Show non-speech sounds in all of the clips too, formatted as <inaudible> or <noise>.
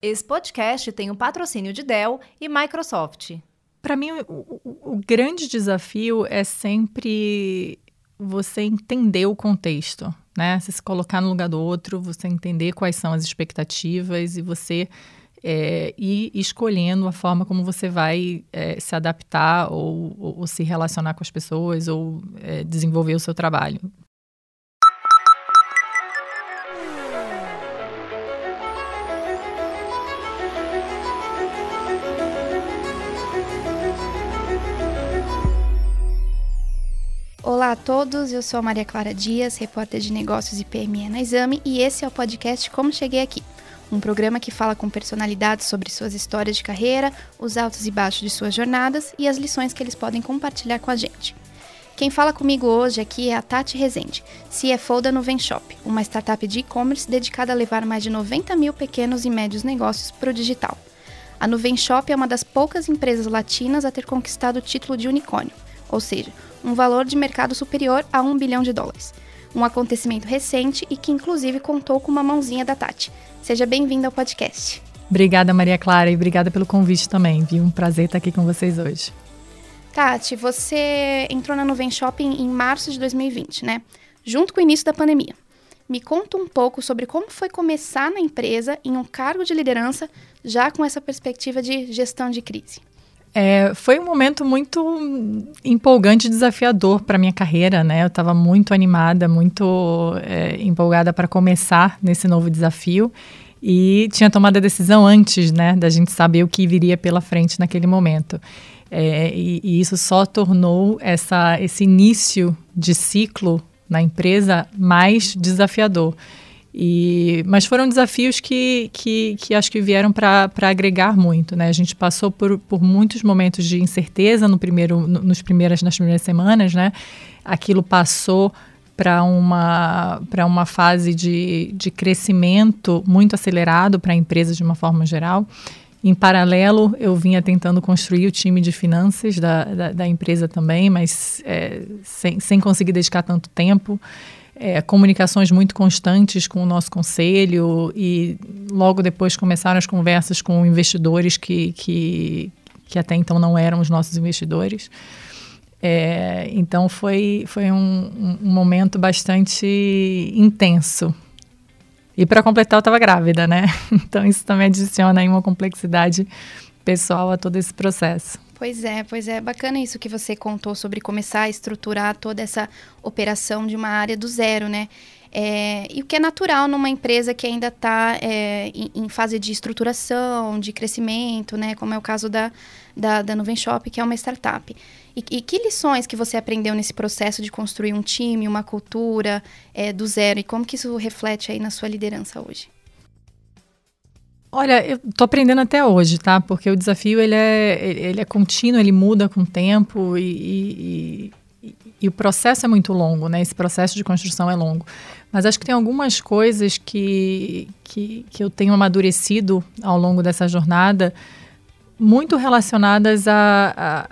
Esse podcast tem o um patrocínio de Dell e Microsoft. Para mim, o, o, o grande desafio é sempre você entender o contexto, né? Você se colocar no lugar do outro, você entender quais são as expectativas e você é, ir escolhendo a forma como você vai é, se adaptar ou, ou, ou, se relacionar com as pessoas ou é, desenvolver o seu trabalho. Olá a todos, eu sou a Maria Clara Dias, repórter de negócios e PME na Exame, e esse é o podcast Como Cheguei Aqui um programa que fala com personalidades sobre suas histórias de carreira, os altos e baixos de suas jornadas e as lições que eles podem compartilhar com a gente. Quem fala comigo hoje aqui é a Tati Rezende, CFO da Nuvenshop, uma startup de e-commerce dedicada a levar mais de 90 mil pequenos e médios negócios para o digital. A Nuvenshop é uma das poucas empresas latinas a ter conquistado o título de unicórnio, ou seja, um valor de mercado superior a 1 bilhão de dólares. Um acontecimento recente e que inclusive contou com uma mãozinha da Tati, Seja bem-vindo ao podcast. Obrigada, Maria Clara, e obrigada pelo convite também, viu? Um prazer estar aqui com vocês hoje. Tati, você entrou na Nuvem Shopping em março de 2020, né? Junto com o início da pandemia. Me conta um pouco sobre como foi começar na empresa em um cargo de liderança, já com essa perspectiva de gestão de crise. É, foi um momento muito empolgante e desafiador para minha carreira, né? Eu estava muito animada, muito é, empolgada para começar nesse novo desafio e tinha tomado a decisão antes, né, da gente saber o que viria pela frente naquele momento. É, e, e, isso só tornou essa, esse início de ciclo na empresa mais desafiador. E, mas foram desafios que, que, que acho que vieram para agregar muito. Né? A gente passou por, por muitos momentos de incerteza no primeiro, no, nos primeiras, nas primeiras semanas. Né? Aquilo passou para uma, uma fase de, de crescimento muito acelerado para a empresa de uma forma geral. Em paralelo, eu vinha tentando construir o time de finanças da, da, da empresa também, mas é, sem, sem conseguir dedicar tanto tempo é, comunicações muito constantes com o nosso conselho e logo depois começaram as conversas com investidores que, que, que até então não eram os nossos investidores. É, então foi, foi um, um, momento bastante intenso. E para completar, eu estava grávida, né? <laughs> Então isso também adiciona aí uma complexidade pessoal a todo esse processo. Pois é, pois é. Bacana isso que você contou sobre começar a estruturar toda essa operação de uma área do zero, né? É, e o que é natural numa empresa que ainda está é, em, em, fase de estruturação, de crescimento, né? Como é o caso da, da, da Nuvem Shop, que é uma startup. E, e, que lições que você aprendeu nesse processo de construir um time, uma cultura é, do zero? E como que isso reflete aí na sua liderança hoje? Olha, eu tô aprendendo até hoje, tá? Porque o desafio ele é, ele é contínuo, ele muda com o tempo e, e, e, e, o processo é muito longo, né? Esse processo de construção é longo. Mas acho que tem algumas coisas que, que, que eu tenho amadurecido ao longo dessa jornada, muito relacionadas a, a,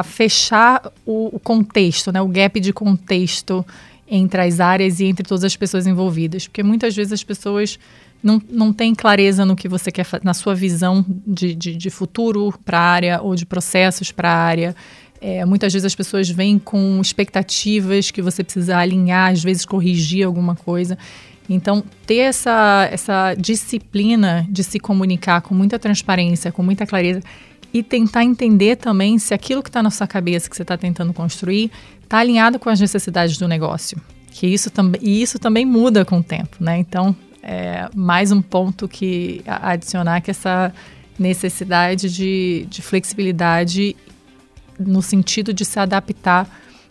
a fechar o, o contexto, né? O gap de contexto entre as áreas e entre todas as pessoas envolvidas. Porque muitas vezes as pessoas não, não tem clareza no que você quer na sua visão de, de, de futuro para a área ou de processos para a área. É, muitas vezes as pessoas vêm com expectativas que você precisa alinhar, às vezes corrigir alguma coisa. Então, ter essa, essa disciplina de se comunicar com muita transparência, com muita clareza e tentar entender também se aquilo que está na sua cabeça, que você está tentando construir, está alinhado com as necessidades do negócio. Que isso e isso também muda com o tempo, né? Então, é, mais um ponto que adicionar que essa necessidade de, de flexibilidade no sentido de se adaptar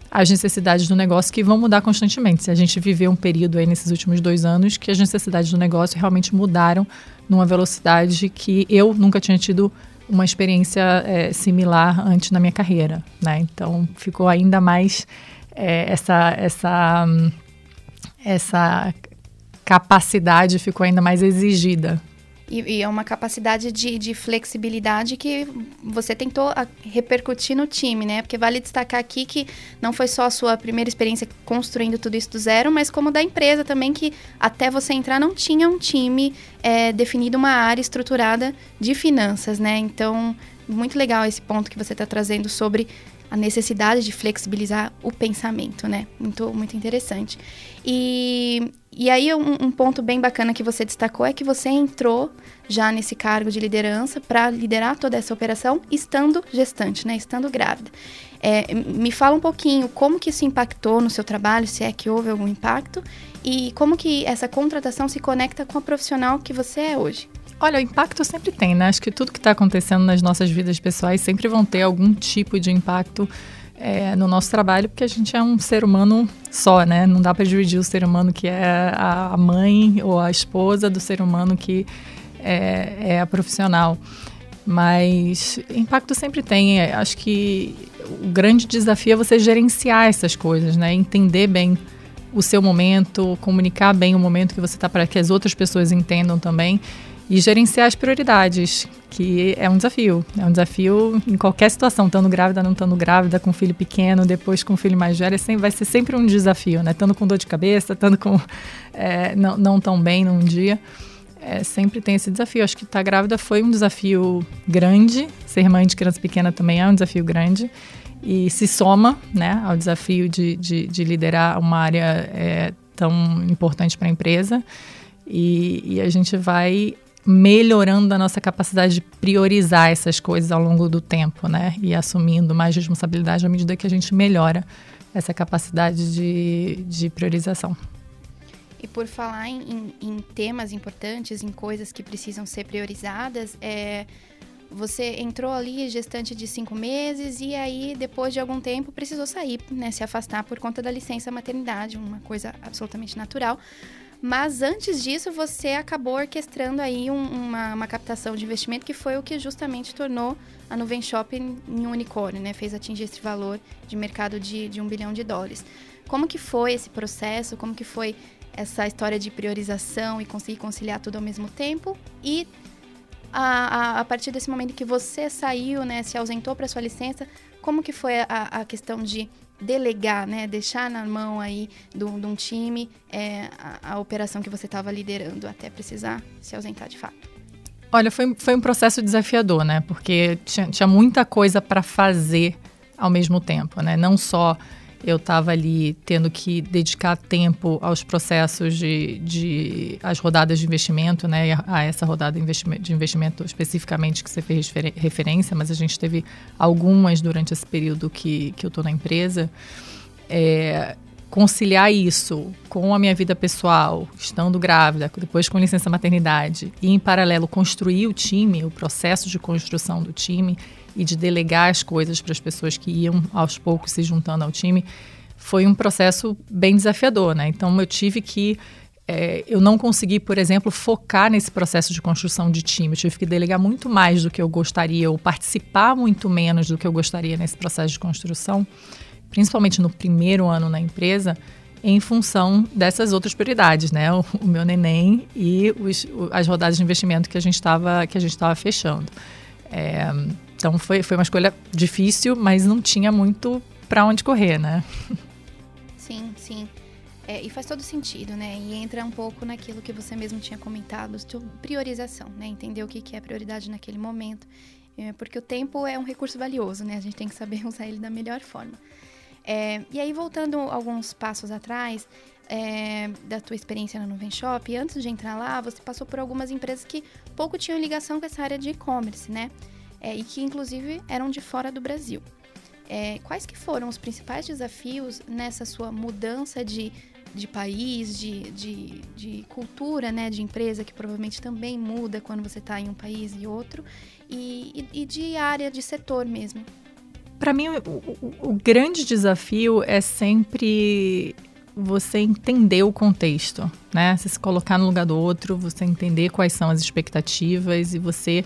às necessidades do negócio que vão mudar constantemente. Se a gente viveu um período aí nesses últimos dois anos que as necessidades do negócio realmente mudaram numa velocidade que eu nunca tinha tido uma experiência é, similar antes na minha carreira, né? Então ficou ainda mais é, essa essa essa capacidade ficou ainda mais exigida e, e, é uma capacidade de, de, flexibilidade que você tentou repercutir no time, né? Porque vale destacar aqui que não foi só a sua primeira experiência construindo tudo isso do zero, mas como da empresa também, que até você entrar não tinha um time é, definido, uma área estruturada de finanças, né? Então, muito legal esse ponto que você está trazendo sobre a necessidade de flexibilizar o pensamento, né? Muito, muito interessante. E, e aí, um, um ponto bem bacana que você destacou é que você entrou já nesse cargo de liderança para liderar toda essa operação estando gestante, né? Estando grávida. É, me fala um pouquinho como que isso impactou no seu trabalho, se é que houve algum impacto, e como que essa contratação se conecta com a profissional que você é hoje. Olha, o impacto sempre tem, né? Acho que tudo que está acontecendo nas nossas vidas pessoais sempre vão ter algum tipo de impacto é, no nosso trabalho, porque a gente é um ser humano só, né? Não dá para dividir o ser humano que é a mãe ou a esposa do ser humano que é, é a profissional. Mas impacto sempre tem. É, acho que o grande desafio é você gerenciar essas coisas, né? Entender bem o seu momento, comunicar bem o momento que você está para que as outras pessoas entendam também e gerenciar as prioridades, que é um desafio. É um desafio em qualquer situação, estando grávida, não estando grávida, com filho pequeno, depois com filho mais velho, é vai ser sempre um desafio, né? Estando com dor de cabeça, estando com é, não, não tão bem num dia. É, sempre tem esse desafio. Acho que estar tá grávida foi um desafio grande. Ser mãe de criança pequena também é um desafio grande. E se soma né, ao desafio de, de, de liderar uma área é, tão importante para a empresa. E, e, a gente vai melhorando a nossa capacidade de priorizar essas coisas ao longo do tempo, né? E assumindo mais responsabilidade à medida que a gente melhora essa capacidade de, de priorização. E por falar em, em, temas importantes, em coisas que precisam ser priorizadas, é, você entrou ali gestante de cinco meses e aí, depois de algum tempo, precisou sair, né? Se afastar por conta da licença maternidade, uma coisa absolutamente natural. Mas antes disso, você acabou orquestrando aí um, uma, uma, captação de investimento que foi o que justamente tornou a Nuvem Shopping em um unicórnio, né? Fez atingir esse valor de mercado de, de um bilhão de dólares. Como que foi esse processo? Como que foi essa história de priorização e conseguir conciliar tudo ao mesmo tempo? E a, a, a partir desse momento que você saiu, né, se ausentou para sua licença, como que foi a, a questão de delegar, né, deixar na mão aí de um time é, a, a operação que você estava liderando até precisar se ausentar de fato? Olha, foi, foi um processo desafiador, né? Porque tinha, tinha muita coisa para fazer ao mesmo tempo, né? Não só eu estava ali tendo que dedicar tempo aos processos de, de as rodadas de investimento, né, a essa rodada de investimento, de investimento especificamente que você fez referência, mas a gente teve algumas durante esse período que, que eu estou na empresa. É, conciliar isso com a minha vida pessoal, estando grávida, depois com licença maternidade, e em paralelo construir o time, o processo de construção do time, e de delegar as coisas para as pessoas que iam aos poucos se juntando ao time, foi um processo bem desafiador, né? Então eu tive que é, eu não consegui, por exemplo, focar nesse processo de construção de time. Eu tive que delegar muito mais do que eu gostaria, ou participar muito menos do que eu gostaria nesse processo de construção, principalmente no primeiro ano na empresa, em função dessas outras prioridades, né? O, o meu neném e os, as rodadas de investimento que a gente estava que a gente estava fechando. É, então foi, foi uma escolha difícil, mas não tinha muito para onde correr, né? Sim, sim. É, e faz todo sentido, né? E entra um pouco naquilo que você mesmo tinha comentado, priorização, né? Entender o que, que é prioridade naquele momento. É, porque o tempo é um recurso valioso, né? A gente tem que saber <laughs> usar ele da melhor forma. É, e aí, voltando alguns passos atrás, é, da tua experiência na Nuvem Shop, antes de entrar lá, você passou por algumas empresas que pouco tinham ligação com essa área de e-commerce, né? é, e que inclusive eram de fora do Brasil. É, quais que foram os principais desafios nessa sua mudança de, de país, de, de, de cultura, né, de empresa, que provavelmente também muda quando você está em um país e outro, e, e, e de área, de setor mesmo? Para mim, o, o, o grande desafio é sempre você entender o contexto, né? Você se colocar no lugar do outro, você entender quais são as expectativas e você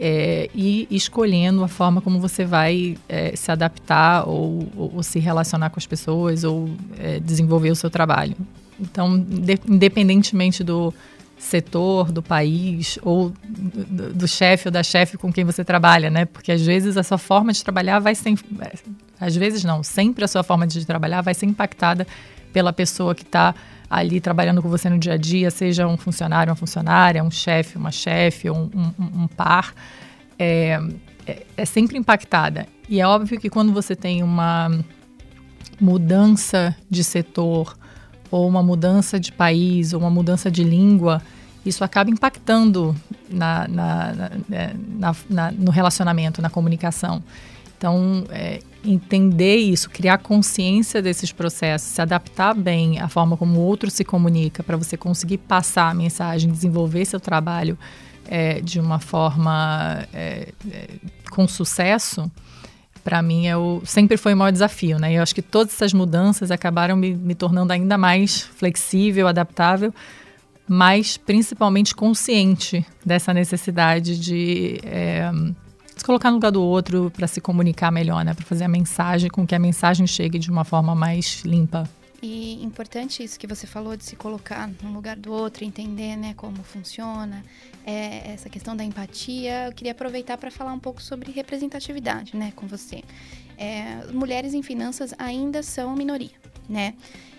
é, ir escolhendo a forma como você vai é, se adaptar ou, ou, ou, se relacionar com as pessoas ou é, desenvolver o seu trabalho. Então, de, independentemente do setor, do país ou do, do chefe ou da chefe com quem você trabalha, né? Porque às vezes a sua forma de trabalhar vai ser, às vezes não, sempre a sua forma de trabalhar vai ser impactada pela pessoa que está ali trabalhando com você no dia a dia, seja um funcionário, uma funcionária, um chefe, uma chefe, um, um, um par, é, é, é sempre impactada. E é óbvio que quando você tem uma mudança de setor, ou uma mudança de país, ou uma mudança de língua, isso acaba impactando na, na, na, na no relacionamento, na comunicação. Então, é, entender isso, criar consciência desses processos, se adaptar bem à forma como o outro se comunica, para você conseguir passar a mensagem, desenvolver seu trabalho é, de uma forma é, é com sucesso, para mim é o, sempre foi o maior desafio, né? Eu acho que todas essas mudanças acabaram me, me tornando ainda mais flexível, adaptável, mas principalmente consciente dessa necessidade de é, se colocar no lugar do outro para se comunicar melhor, né? Para fazer a mensagem com que a mensagem chegue de uma forma mais limpa. E importante isso que você falou de se colocar no lugar do outro, entender, né, como funciona, é, essa questão da empatia. Eu queria aproveitar para falar um pouco sobre representatividade, né, com você. É, mulheres em finanças ainda são minoria, né?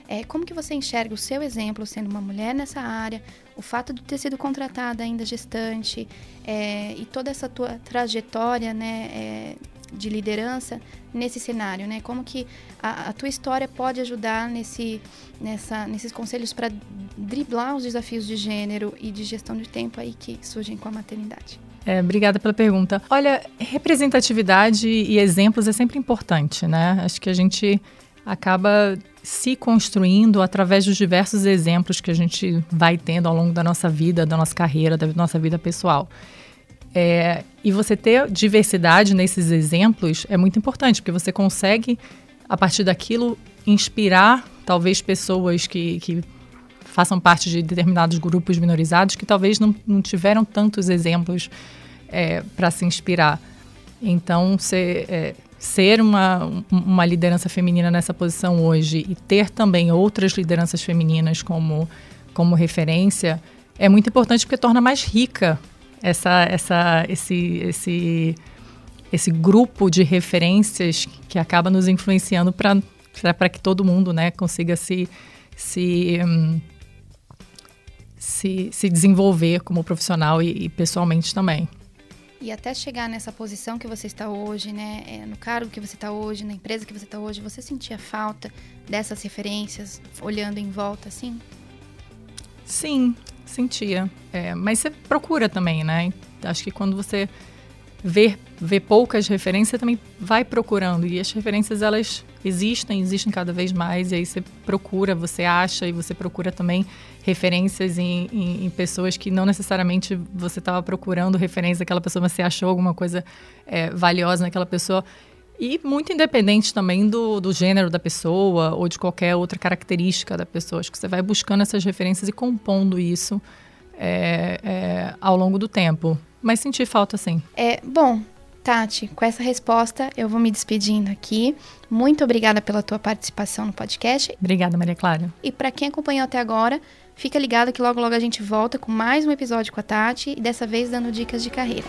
É, como que você enxerga o seu exemplo sendo uma mulher nessa área, o fato de ter sido contratada ainda gestante é, e toda essa tua trajetória, né, é, de liderança nesse cenário, né? Como que a, a tua história pode ajudar nesse, nessa, nesses conselhos para driblar os desafios de gênero e de gestão de tempo aí que surgem com a maternidade? É, obrigada pela pergunta. Olha, representatividade e exemplos é sempre importante, né? Acho que a gente acaba se construindo através dos diversos exemplos que a gente vai tendo ao longo da nossa vida, da nossa carreira, da nossa vida pessoal. É, e você ter diversidade nesses exemplos é muito importante, porque você consegue, a partir daquilo, inspirar talvez pessoas que, que façam parte de determinados grupos minorizados que talvez não, não tiveram tantos exemplos é, para se inspirar. Então, ser, é, ser uma, uma liderança feminina nessa posição hoje e ter também outras lideranças femininas como, como referência é muito importante porque torna mais rica essa, essa, esse, esse, esse grupo de referências que acaba nos influenciando para que todo mundo né, consiga se, se, um, se, se desenvolver como profissional e, e pessoalmente também. E até chegar nessa posição que você está hoje, né? É, no cargo que você está hoje, na empresa que você está hoje, você sentia falta dessas referências, olhando em volta, assim? Sim, sentia. É, mas você procura também, né? Acho que quando você vê, vê poucas referências, também vai procurando. E as referências, elas existem, existem cada vez mais. E aí você procura, você acha e você procura também referências em, em, em pessoas que não necessariamente você estava procurando referência daquela pessoa, mas você achou alguma coisa é, valiosa naquela pessoa. E muito independente também do, do gênero da pessoa ou de qualquer outra característica da pessoa. Acho que você vai buscando essas referências e compondo isso é, é, ao longo do tempo. Mas senti falta, sim. É, bom, Tati, com essa resposta eu vou me despedindo aqui. Muito obrigada pela tua participação no podcast. Obrigada, Maria Clara. E para quem acompanhou até agora, fica ligado que logo logo a gente volta com mais um episódio com a Tati e dessa vez dando dicas de carreira.